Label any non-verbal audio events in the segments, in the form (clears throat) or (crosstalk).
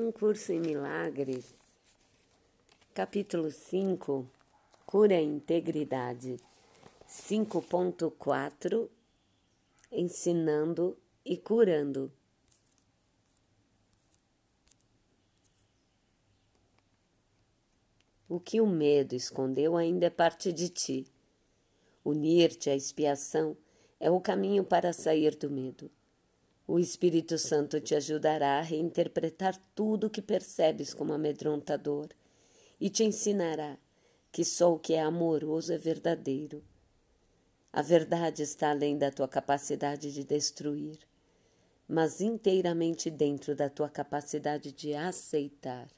Um curso em milagres. Capítulo 5 Cura e integridade. 5.4 Ensinando e curando. O que o medo escondeu ainda é parte de ti. Unir-te à expiação é o caminho para sair do medo. O Espírito Santo te ajudará a reinterpretar tudo o que percebes como amedrontador e te ensinará que só o que é amoroso é verdadeiro. A verdade está além da tua capacidade de destruir, mas inteiramente dentro da tua capacidade de aceitar.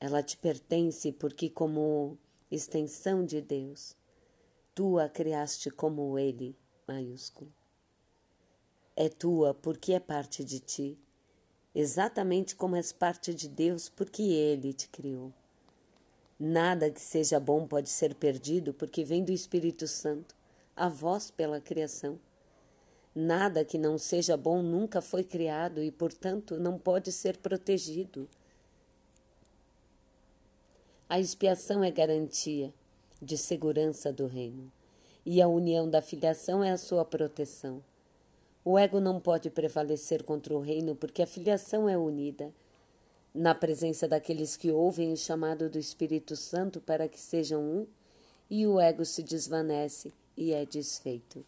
Ela te pertence porque, como extensão de Deus, tu a criaste como Ele, maiúsculo é tua porque é parte de ti, exatamente como és parte de Deus porque Ele te criou. Nada que seja bom pode ser perdido porque vem do Espírito Santo, a voz pela criação. Nada que não seja bom nunca foi criado e, portanto, não pode ser protegido. A expiação é garantia de segurança do reino, e a união da filiação é a sua proteção. O ego não pode prevalecer contra o reino porque a filiação é unida. Na presença daqueles que ouvem o chamado do Espírito Santo para que sejam um, e o ego se desvanece e é desfeito.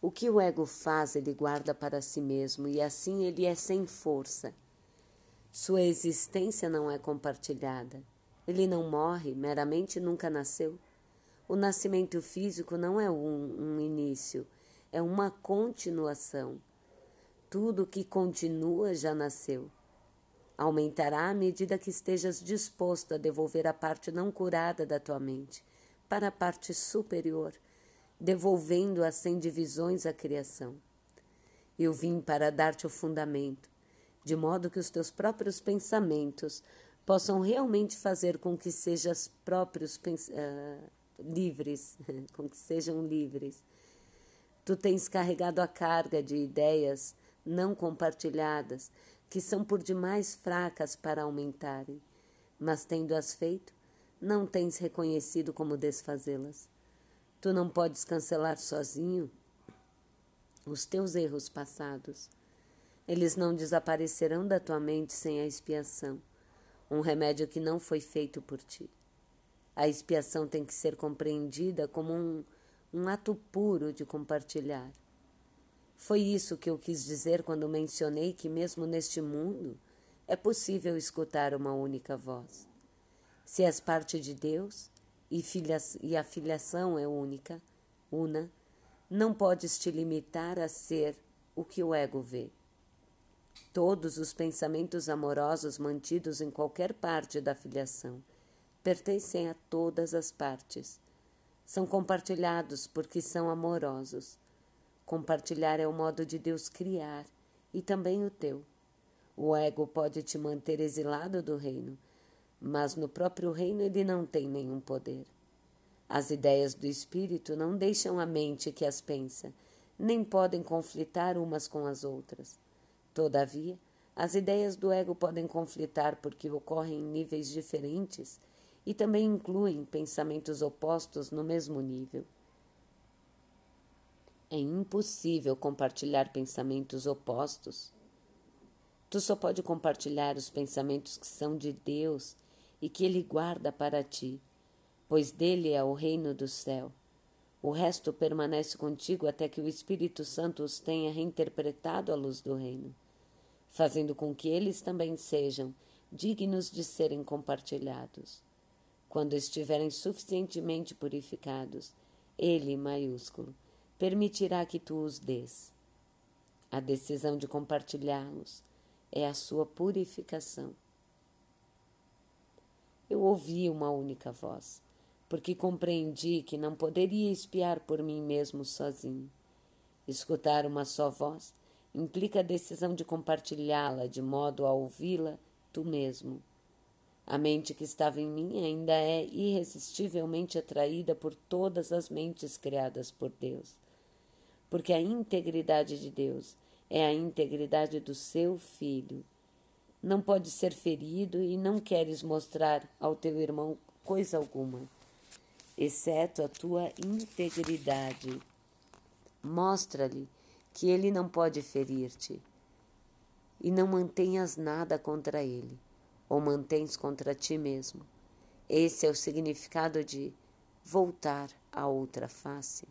O que o ego faz, ele guarda para si mesmo e assim ele é sem força. Sua existência não é compartilhada. Ele não morre, meramente nunca nasceu. O nascimento físico não é um, um início é uma continuação. Tudo que continua já nasceu. Aumentará à medida que estejas disposto a devolver a parte não curada da tua mente para a parte superior, devolvendo-a sem divisões à criação. Eu vim para dar-te o fundamento, de modo que os teus próprios pensamentos possam realmente fazer com que sejas próprios uh, livres, (laughs) com que sejam livres Tu tens carregado a carga de ideias não compartilhadas, que são por demais fracas para aumentarem, mas tendo-as feito, não tens reconhecido como desfazê-las. Tu não podes cancelar sozinho os teus erros passados. Eles não desaparecerão da tua mente sem a expiação, um remédio que não foi feito por ti. A expiação tem que ser compreendida como um um ato puro de compartilhar. Foi isso que eu quis dizer quando mencionei que, mesmo neste mundo, é possível escutar uma única voz. Se és parte de Deus e, e a filiação é única, una, não podes te limitar a ser o que o ego vê. Todos os pensamentos amorosos mantidos em qualquer parte da filiação pertencem a todas as partes são compartilhados porque são amorosos. Compartilhar é o modo de Deus criar e também o teu. O ego pode te manter exilado do reino, mas no próprio reino ele não tem nenhum poder. As ideias do espírito não deixam a mente que as pensa, nem podem conflitar umas com as outras. Todavia, as ideias do ego podem conflitar porque ocorrem em níveis diferentes e também incluem pensamentos opostos no mesmo nível. É impossível compartilhar pensamentos opostos. Tu só pode compartilhar os pensamentos que são de Deus e que Ele guarda para ti, pois dele é o reino do céu. O resto permanece contigo até que o Espírito Santo os tenha reinterpretado à luz do reino, fazendo com que eles também sejam dignos de serem compartilhados quando estiverem suficientemente purificados, Ele, maiúsculo, permitirá que tu os dês. A decisão de compartilhá-los é a sua purificação. Eu ouvi uma única voz, porque compreendi que não poderia espiar por mim mesmo sozinho. Escutar uma só voz implica a decisão de compartilhá-la de modo a ouvi-la tu mesmo a mente que estava em mim ainda é irresistivelmente atraída por todas as mentes criadas por Deus, porque a integridade de Deus é a integridade do seu filho. Não pode ser ferido e não queres mostrar ao teu irmão coisa alguma, exceto a tua integridade. Mostra-lhe que ele não pode ferir-te e não mantenhas nada contra ele, ou mantens contra ti mesmo. Esse é o significado de voltar à outra face.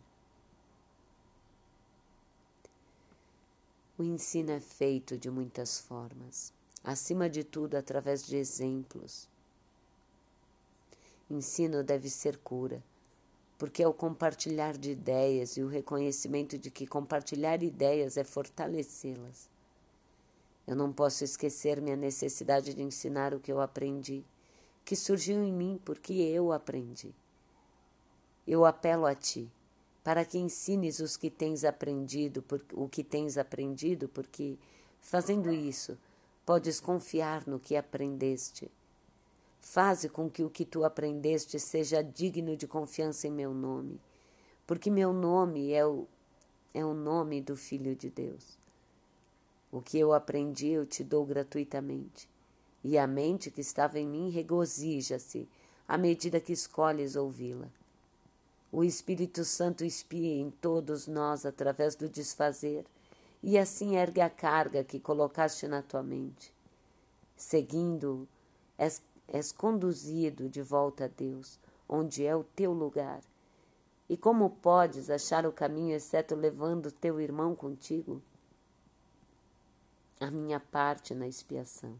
O ensino é feito de muitas formas, acima de tudo através de exemplos. Ensino deve ser cura, porque é o compartilhar de ideias e o reconhecimento de que compartilhar ideias é fortalecê-las. Eu não posso esquecer minha necessidade de ensinar o que eu aprendi, que surgiu em mim porque eu aprendi. Eu apelo a ti para que ensines os que tens aprendido, por, o que tens aprendido, porque fazendo isso, podes confiar no que aprendeste. Faze com que o que tu aprendeste seja digno de confiança em meu nome, porque meu nome é o, é o nome do Filho de Deus. O que eu aprendi eu te dou gratuitamente, e a mente que estava em mim regozija-se à medida que escolhes ouvi-la. O Espírito Santo espia em todos nós através do desfazer, e assim ergue a carga que colocaste na tua mente. Seguindo, és, és conduzido de volta a Deus, onde é o teu lugar. E como podes achar o caminho exceto levando teu irmão contigo? A minha parte na expiação.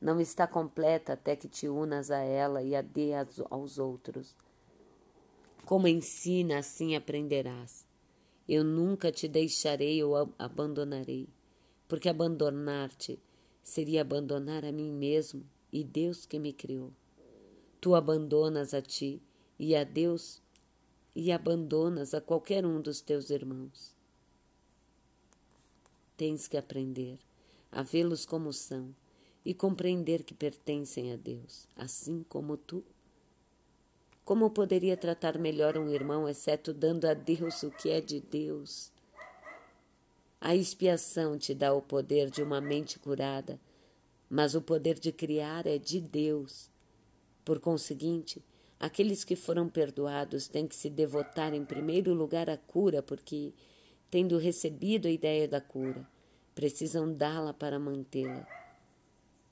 Não está completa até que te unas a ela e a dê aos outros. Como ensina, assim aprenderás. Eu nunca te deixarei ou abandonarei, porque abandonar-te seria abandonar a mim mesmo e Deus que me criou. Tu abandonas a ti e a Deus e abandonas a qualquer um dos teus irmãos. Tens que aprender a vê-los como são e compreender que pertencem a Deus, assim como tu. Como poderia tratar melhor um irmão, exceto dando a Deus o que é de Deus? A expiação te dá o poder de uma mente curada, mas o poder de criar é de Deus. Por conseguinte, aqueles que foram perdoados têm que se devotar em primeiro lugar à cura, porque, tendo recebido a ideia da cura, precisam dá-la para mantê-la.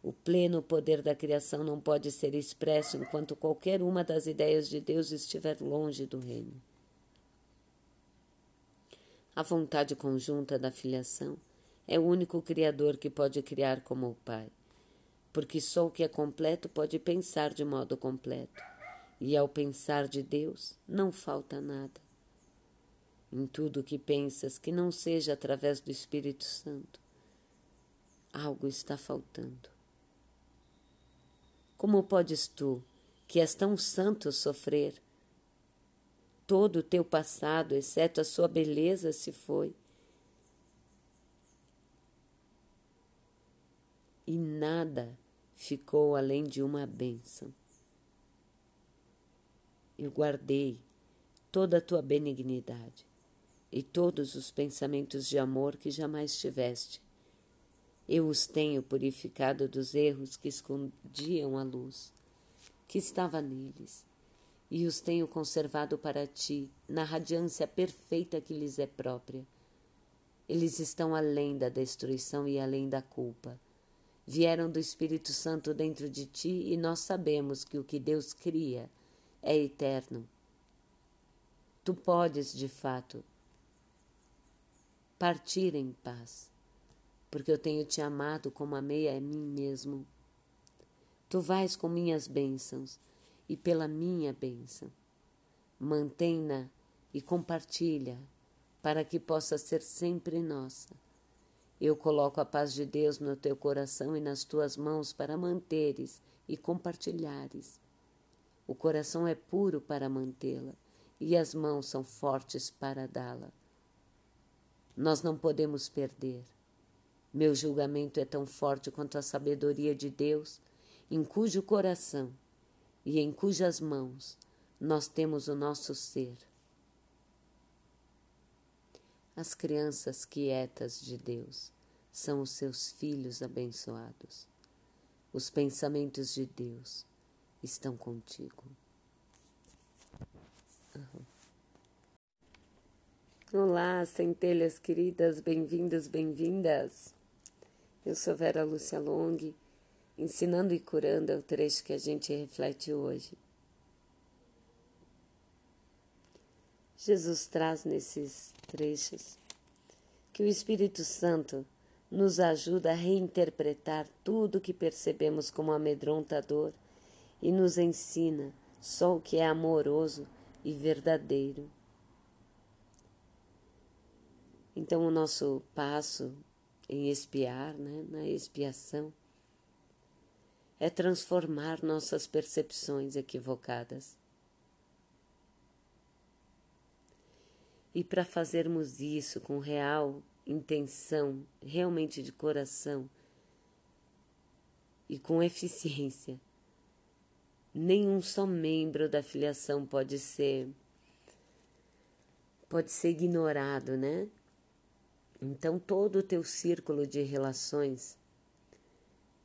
O pleno poder da criação não pode ser expresso enquanto qualquer uma das ideias de Deus estiver longe do reino. A vontade conjunta da filiação é o único Criador que pode criar como o Pai, porque só o que é completo pode pensar de modo completo, e ao pensar de Deus não falta nada em tudo o que pensas que não seja através do Espírito Santo. Algo está faltando. Como podes tu, que és tão santo, sofrer? Todo o teu passado, exceto a sua beleza, se foi. E nada ficou além de uma bênção. Eu guardei toda a tua benignidade e todos os pensamentos de amor que jamais tiveste. Eu os tenho purificado dos erros que escondiam a luz, que estava neles, e os tenho conservado para ti na radiância perfeita que lhes é própria. Eles estão além da destruição e além da culpa. Vieram do Espírito Santo dentro de ti e nós sabemos que o que Deus cria é eterno. Tu podes, de fato, partir em paz, porque eu tenho te amado como amei a mim mesmo. Tu vais com minhas bênçãos e pela minha bênção. Mantém-na e compartilha, para que possa ser sempre nossa. Eu coloco a paz de Deus no teu coração e nas tuas mãos para manteres e compartilhares. O coração é puro para mantê-la e as mãos são fortes para dá-la. Nós não podemos perder. Meu julgamento é tão forte quanto a sabedoria de Deus, em cujo coração e em cujas mãos nós temos o nosso ser. As crianças quietas de Deus são os seus filhos abençoados. Os pensamentos de Deus estão contigo. Uhum. Olá, centelhas queridas, bem-vindos, bem-vindas. Eu sou Vera Lúcia Long, ensinando e curando é o trecho que a gente reflete hoje. Jesus traz nesses trechos que o Espírito Santo nos ajuda a reinterpretar tudo o que percebemos como amedrontador e nos ensina só o que é amoroso e verdadeiro. Então, o nosso passo em espiar, né, na expiação, é transformar nossas percepções equivocadas. E para fazermos isso com real intenção, realmente de coração e com eficiência, nenhum só membro da filiação pode ser pode ser ignorado, né? Então, todo o teu círculo de relações,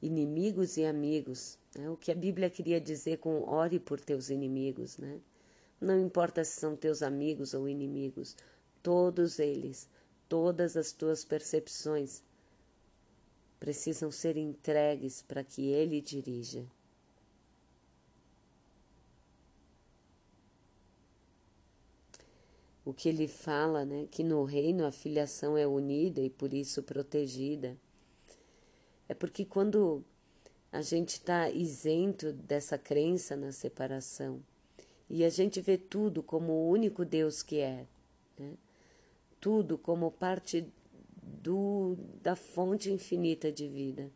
inimigos e amigos, né? o que a Bíblia queria dizer com ore por teus inimigos, né? Não importa se são teus amigos ou inimigos, todos eles, todas as tuas percepções precisam ser entregues para que Ele dirija. O que ele fala, né, que no reino a filiação é unida e por isso protegida. É porque quando a gente está isento dessa crença na separação e a gente vê tudo como o único Deus que é, né, tudo como parte do, da fonte infinita de vida,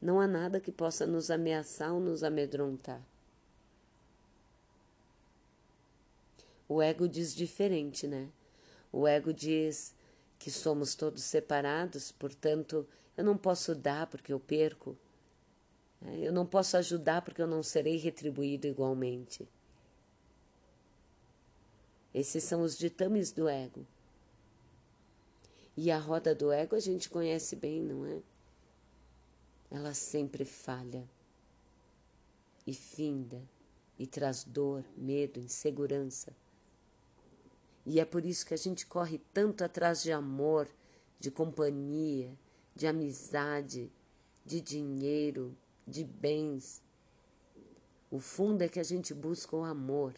não há nada que possa nos ameaçar ou nos amedrontar. O ego diz diferente, né? O ego diz que somos todos separados, portanto, eu não posso dar porque eu perco. Eu não posso ajudar porque eu não serei retribuído igualmente. Esses são os ditames do ego. E a roda do ego a gente conhece bem, não é? Ela sempre falha e finda e traz dor, medo, insegurança. E é por isso que a gente corre tanto atrás de amor, de companhia, de amizade, de dinheiro, de bens. O fundo é que a gente busca o amor,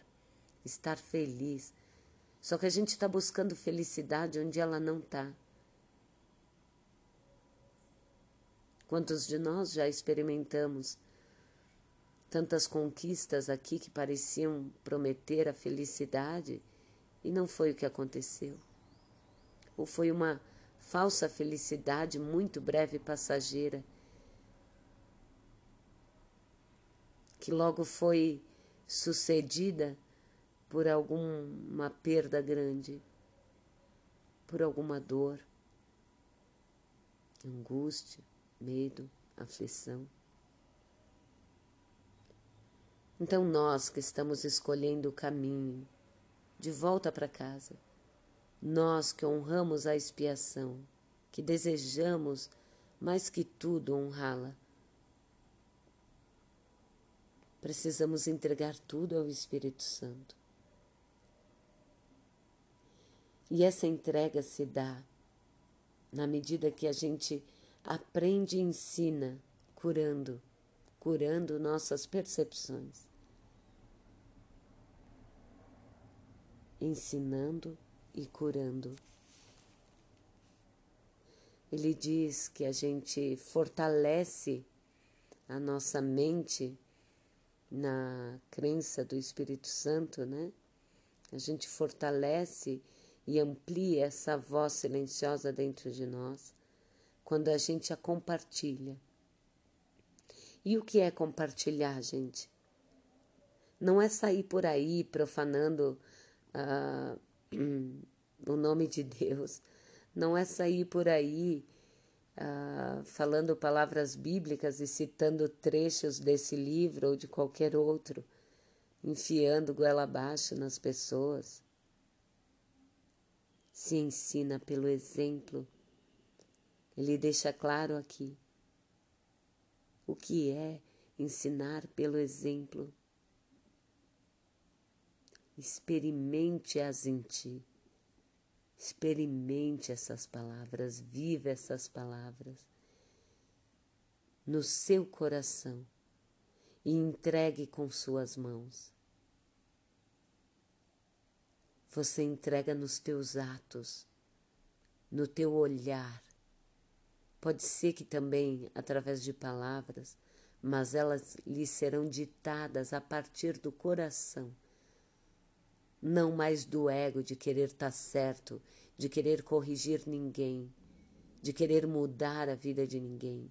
estar feliz. Só que a gente está buscando felicidade onde ela não está. Quantos de nós já experimentamos tantas conquistas aqui que pareciam prometer a felicidade? E não foi o que aconteceu. Ou foi uma falsa felicidade muito breve e passageira, que logo foi sucedida por alguma perda grande, por alguma dor, angústia, medo, aflição. Então, nós que estamos escolhendo o caminho, de volta para casa. Nós que honramos a expiação, que desejamos mais que tudo honrá-la, precisamos entregar tudo ao Espírito Santo. E essa entrega se dá na medida que a gente aprende e ensina, curando, curando nossas percepções. Ensinando e curando. Ele diz que a gente fortalece a nossa mente na crença do Espírito Santo, né? A gente fortalece e amplia essa voz silenciosa dentro de nós quando a gente a compartilha. E o que é compartilhar, gente? Não é sair por aí profanando (clears throat) uh, o nome de Deus, não é sair por aí uh, falando palavras bíblicas e citando trechos desse livro ou de qualquer outro, enfiando goela abaixo nas pessoas. se ensina pelo exemplo. Ele deixa claro aqui o que é ensinar pelo exemplo. Experimente-as em ti. Experimente essas palavras, viva essas palavras no seu coração e entregue com suas mãos. Você entrega nos teus atos, no teu olhar. Pode ser que também através de palavras, mas elas lhe serão ditadas a partir do coração, não mais do ego de querer estar certo, de querer corrigir ninguém, de querer mudar a vida de ninguém.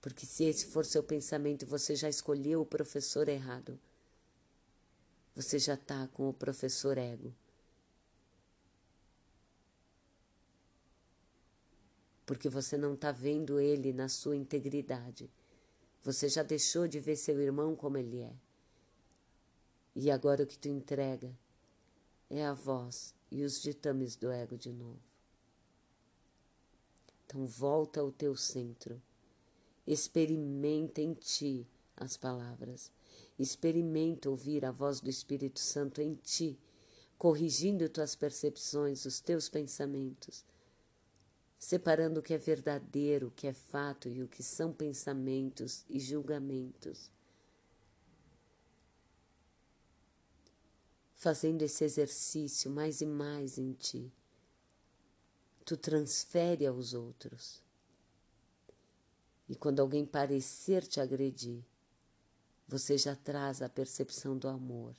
Porque se esse for seu pensamento, você já escolheu o professor errado você já está com o professor ego. Porque você não está vendo ele na sua integridade. Você já deixou de ver seu irmão como ele é. E agora o que tu entrega é a voz e os ditames do ego de novo. Então volta ao teu centro. Experimenta em ti as palavras. Experimenta ouvir a voz do Espírito Santo em ti, corrigindo tuas percepções, os teus pensamentos, separando o que é verdadeiro, o que é fato e o que são pensamentos e julgamentos. Fazendo esse exercício mais e mais em ti, tu transfere aos outros. E quando alguém parecer te agredir, você já traz a percepção do amor.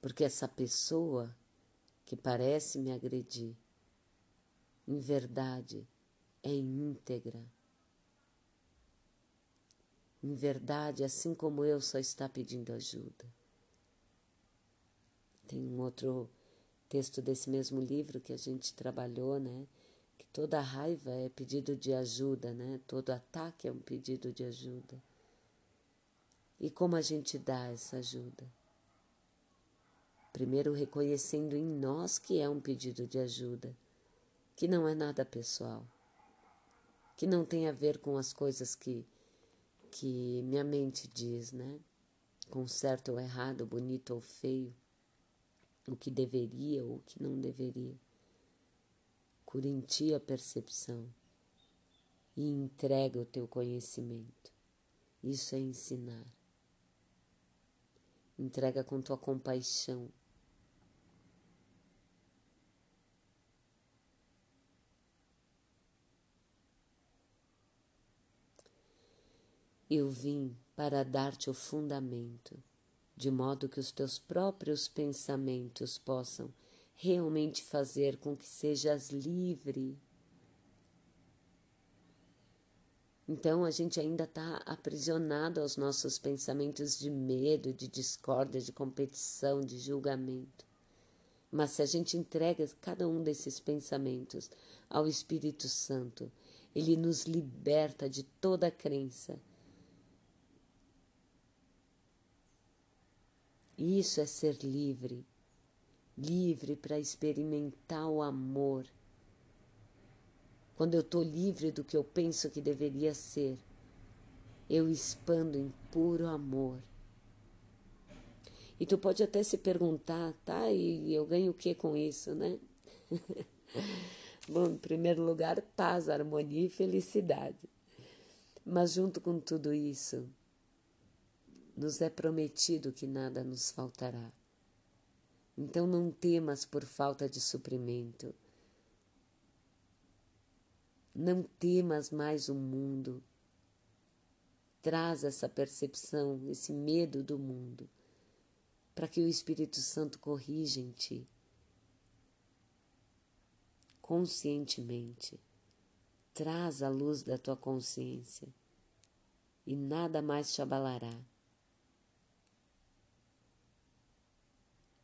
Porque essa pessoa que parece me agredir, em verdade, é íntegra. Em verdade, assim como eu, só está pedindo ajuda. Tem um outro texto desse mesmo livro que a gente trabalhou, né? Que toda raiva é pedido de ajuda, né? Todo ataque é um pedido de ajuda. E como a gente dá essa ajuda? Primeiro, reconhecendo em nós que é um pedido de ajuda, que não é nada pessoal, que não tem a ver com as coisas que, que minha mente diz, né? Com certo ou errado, bonito ou feio, o que deveria ou o que não deveria. Cura em ti a percepção e entrega o teu conhecimento. Isso é ensinar. Entrega com tua compaixão. Eu vim para dar-te o fundamento, de modo que os teus próprios pensamentos possam realmente fazer com que sejas livre Então a gente ainda está aprisionado aos nossos pensamentos de medo, de discórdia, de competição, de julgamento. Mas se a gente entrega cada um desses pensamentos ao Espírito Santo, ele nos liberta de toda crença. Isso é ser livre, livre para experimentar o amor quando eu estou livre do que eu penso que deveria ser, eu expando em puro amor. E tu pode até se perguntar, tá? E eu ganho o que com isso, né? (laughs) Bom, em primeiro lugar, paz, harmonia e felicidade. Mas junto com tudo isso, nos é prometido que nada nos faltará. Então não temas por falta de suprimento. Não temas mais o mundo. Traz essa percepção, esse medo do mundo, para que o Espírito Santo corrija em ti. Conscientemente, traz a luz da tua consciência e nada mais te abalará.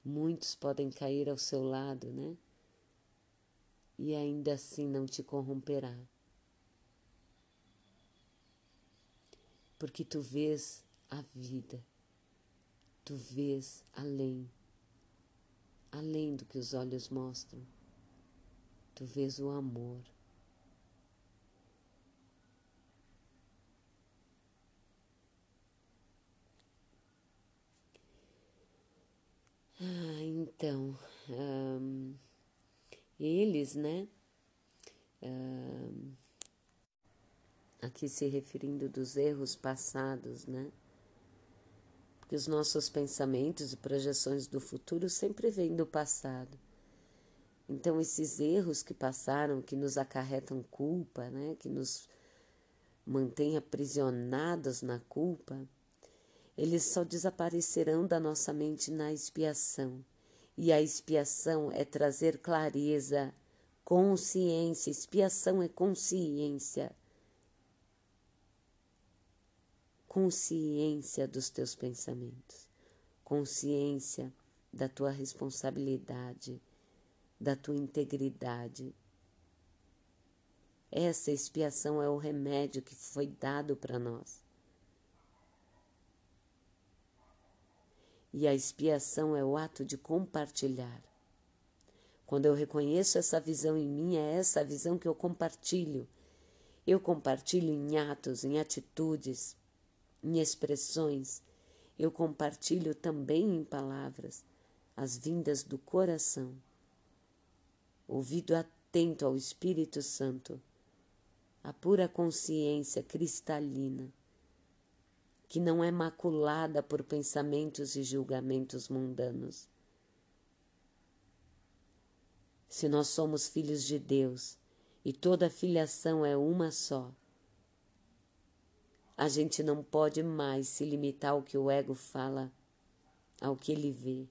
Muitos podem cair ao seu lado, né? e ainda assim não te corromperá. Porque tu vês a vida, tu vês além, além do que os olhos mostram. Tu vês o amor. Ah, então, um, eles, né? Um, aqui se referindo dos erros passados, né? Porque os nossos pensamentos e projeções do futuro sempre vêm do passado. Então, esses erros que passaram, que nos acarretam culpa, né? Que nos mantêm aprisionados na culpa, eles só desaparecerão da nossa mente na expiação. E a expiação é trazer clareza, consciência. Expiação é consciência. Consciência dos teus pensamentos, consciência da tua responsabilidade, da tua integridade. Essa expiação é o remédio que foi dado para nós. E a expiação é o ato de compartilhar. Quando eu reconheço essa visão em mim, é essa visão que eu compartilho. Eu compartilho em atos, em atitudes, em expressões. Eu compartilho também em palavras, as vindas do coração. Ouvido atento ao Espírito Santo, a pura consciência cristalina que não é maculada por pensamentos e julgamentos mundanos. Se nós somos filhos de Deus e toda filiação é uma só, a gente não pode mais se limitar ao que o ego fala, ao que ele vê.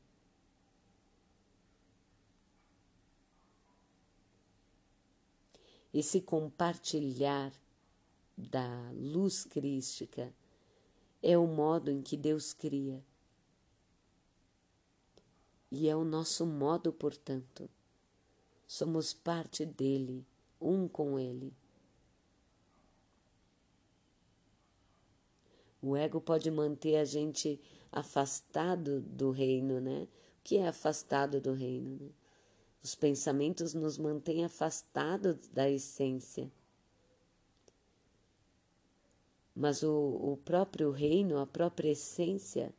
Esse compartilhar da luz crística é o modo em que Deus cria. E é o nosso modo, portanto. Somos parte dele, um com ele. O ego pode manter a gente afastado do reino, né? O que é afastado do reino? Né? Os pensamentos nos mantêm afastados da essência. Mas o, o próprio reino, a própria essência,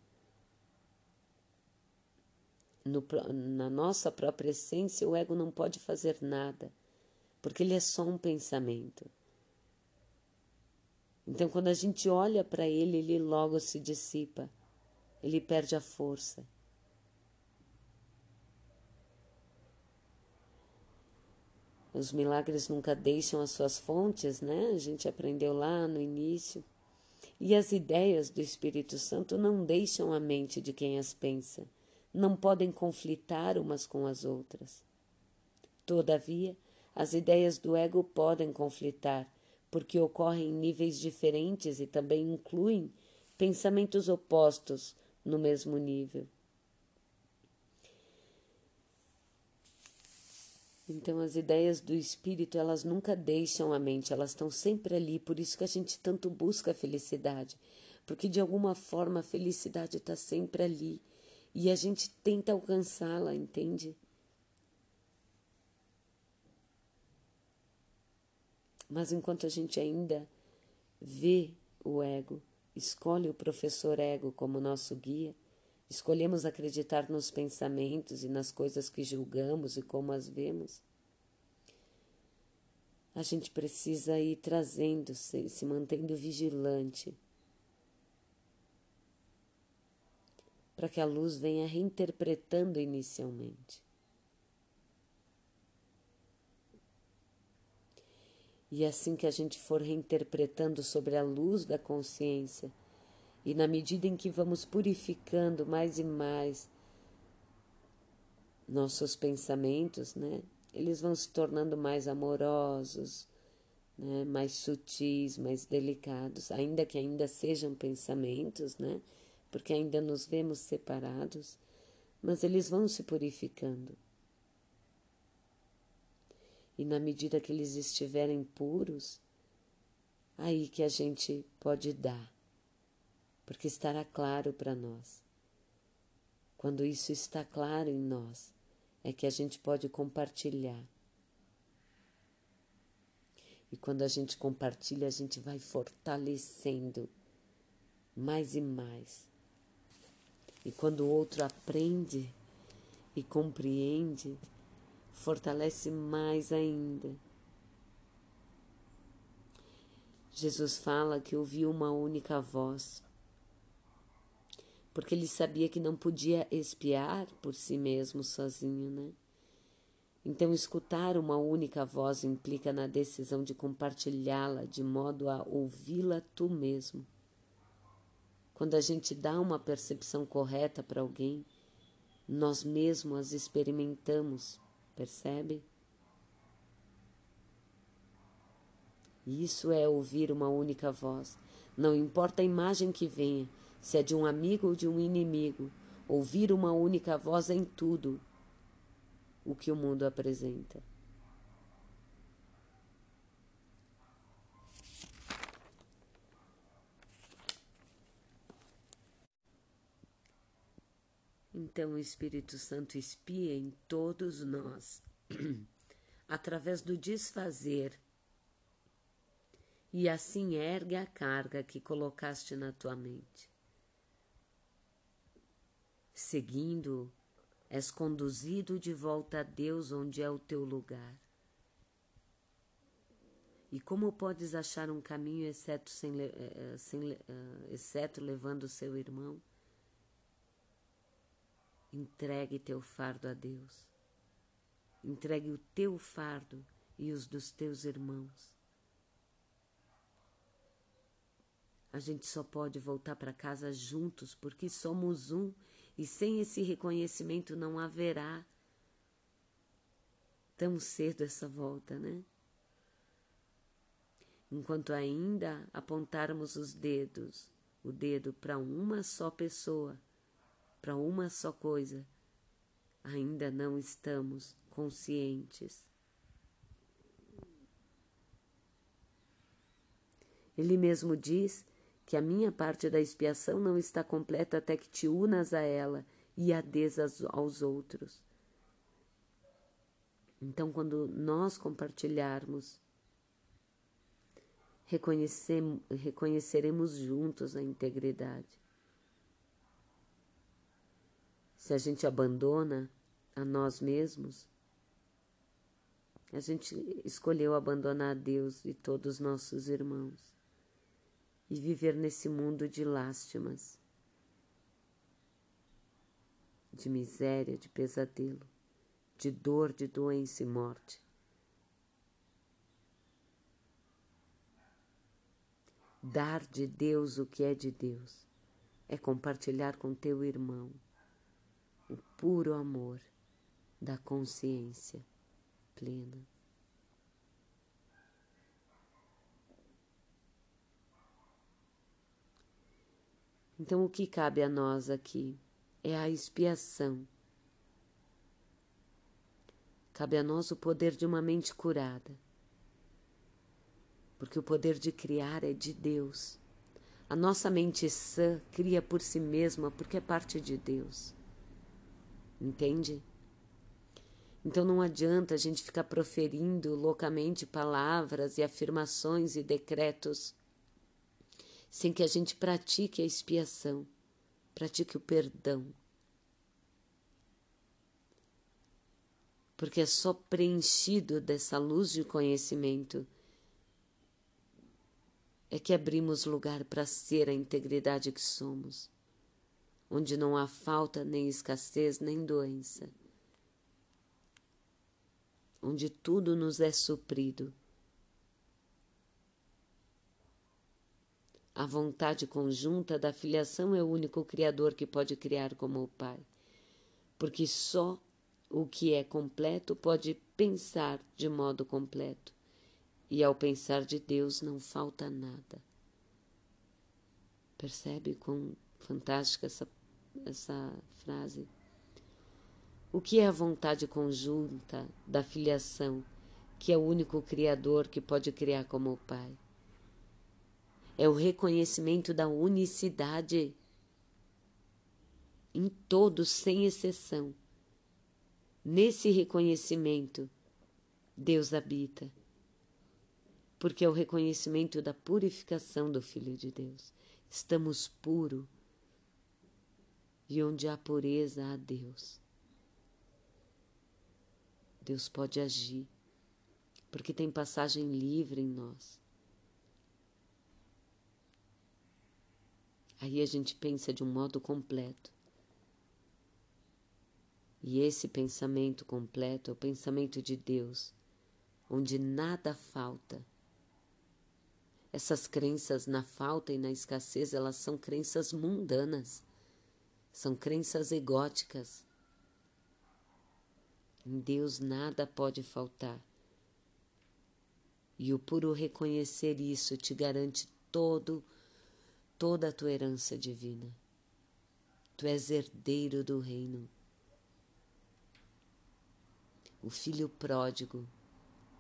no, na nossa própria essência, o ego não pode fazer nada, porque ele é só um pensamento. Então, quando a gente olha para ele, ele logo se dissipa, ele perde a força. Os milagres nunca deixam as suas fontes, né? A gente aprendeu lá no início. E as ideias do Espírito Santo não deixam a mente de quem as pensa, não podem conflitar umas com as outras. Todavia, as ideias do ego podem conflitar, porque ocorrem em níveis diferentes e também incluem pensamentos opostos no mesmo nível. Então as ideias do espírito, elas nunca deixam a mente, elas estão sempre ali, por isso que a gente tanto busca a felicidade, porque de alguma forma a felicidade está sempre ali. E a gente tenta alcançá-la, entende? Mas enquanto a gente ainda vê o ego, escolhe o professor ego como nosso guia, Escolhemos acreditar nos pensamentos e nas coisas que julgamos e como as vemos. A gente precisa ir trazendo, se, se mantendo vigilante, para que a luz venha reinterpretando inicialmente. E assim que a gente for reinterpretando sobre a luz da consciência, e na medida em que vamos purificando mais e mais nossos pensamentos, né? Eles vão se tornando mais amorosos, né? mais sutis, mais delicados, ainda que ainda sejam pensamentos, né? Porque ainda nos vemos separados, mas eles vão se purificando. E na medida que eles estiverem puros, aí que a gente pode dar porque estará claro para nós. Quando isso está claro em nós, é que a gente pode compartilhar. E quando a gente compartilha, a gente vai fortalecendo mais e mais. E quando o outro aprende e compreende, fortalece mais ainda. Jesus fala que ouviu uma única voz, porque ele sabia que não podia espiar por si mesmo sozinho, né? Então, escutar uma única voz implica na decisão de compartilhá-la de modo a ouvi-la tu mesmo. Quando a gente dá uma percepção correta para alguém, nós mesmos as experimentamos, percebe? Isso é ouvir uma única voz. Não importa a imagem que venha, se é de um amigo ou de um inimigo, ouvir uma única voz em tudo o que o mundo apresenta. Então o Espírito Santo espia em todos nós, (clears throat) através do desfazer, e assim ergue a carga que colocaste na tua mente. Seguindo, és conduzido de volta a Deus, onde é o teu lugar. E como podes achar um caminho exceto, sem, eh, eh, sem, eh, exceto levando o seu irmão? Entregue teu fardo a Deus. Entregue o teu fardo e os dos teus irmãos. A gente só pode voltar para casa juntos porque somos um e sem esse reconhecimento não haverá tão cedo essa volta, né? Enquanto ainda apontarmos os dedos, o dedo para uma só pessoa, para uma só coisa, ainda não estamos conscientes. Ele mesmo diz que a minha parte da expiação não está completa até que te unas a ela e a des aos outros. Então, quando nós compartilharmos, reconheceremos juntos a integridade. Se a gente abandona a nós mesmos, a gente escolheu abandonar a Deus e todos os nossos irmãos e viver nesse mundo de lástimas, de miséria, de pesadelo, de dor, de doença e morte. Dar de Deus o que é de Deus é compartilhar com teu irmão o puro amor da consciência plena. Então, o que cabe a nós aqui é a expiação. Cabe a nós o poder de uma mente curada, porque o poder de criar é de Deus. A nossa mente sã cria por si mesma porque é parte de Deus. Entende? Então não adianta a gente ficar proferindo loucamente palavras e afirmações e decretos sem que a gente pratique a expiação, pratique o perdão. Porque é só preenchido dessa luz de conhecimento é que abrimos lugar para ser a integridade que somos onde não há falta, nem escassez, nem doença, onde tudo nos é suprido. A vontade conjunta da filiação é o único Criador que pode criar como o Pai, porque só o que é completo pode pensar de modo completo, e ao pensar de Deus não falta nada. Percebe quão fantástica essa essa frase. O que é a vontade conjunta da filiação, que é o único Criador que pode criar como o Pai? É o reconhecimento da unicidade em todos, sem exceção. Nesse reconhecimento, Deus habita, porque é o reconhecimento da purificação do Filho de Deus. Estamos puros e onde há pureza há Deus. Deus pode agir, porque tem passagem livre em nós. Aí a gente pensa de um modo completo. E esse pensamento completo é o pensamento de Deus, onde nada falta. Essas crenças na falta e na escassez, elas são crenças mundanas, são crenças egóticas. Em Deus nada pode faltar. E o puro reconhecer isso te garante todo, toda a tua herança divina. Tu és herdeiro do reino o filho pródigo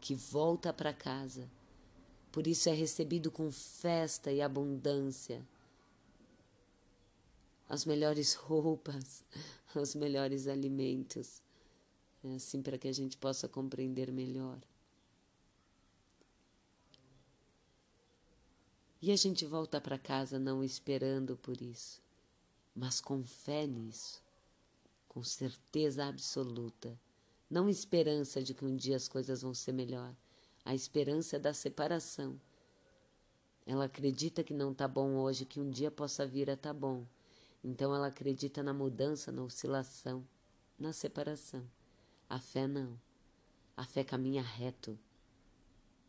que volta para casa. Por isso é recebido com festa e abundância. As melhores roupas, (laughs) os melhores alimentos. É assim para que a gente possa compreender melhor. E a gente volta para casa não esperando por isso, mas com fé nisso, com certeza absoluta não esperança de que um dia as coisas vão ser melhor. A esperança da separação. Ela acredita que não está bom hoje, que um dia possa vir a tá bom. Então ela acredita na mudança, na oscilação, na separação. A fé não. A fé caminha reto,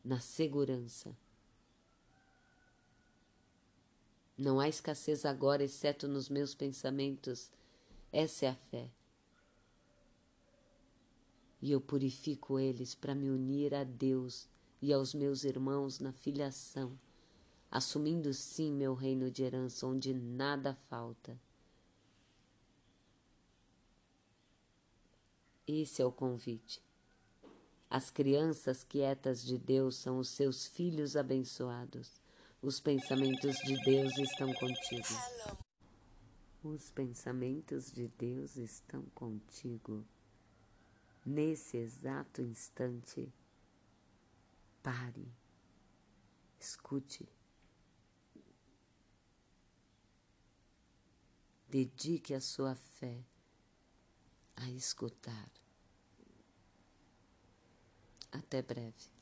na segurança. Não há escassez agora, exceto nos meus pensamentos. Essa é a fé e eu purifico eles para me unir a Deus e aos meus irmãos na filiação, assumindo sim meu reino de herança onde nada falta. Esse é o convite. As crianças quietas de Deus são os seus filhos abençoados. Os pensamentos de Deus estão contigo. Os pensamentos de Deus estão contigo. Nesse exato instante, pare, escute, dedique a sua fé a escutar. Até breve.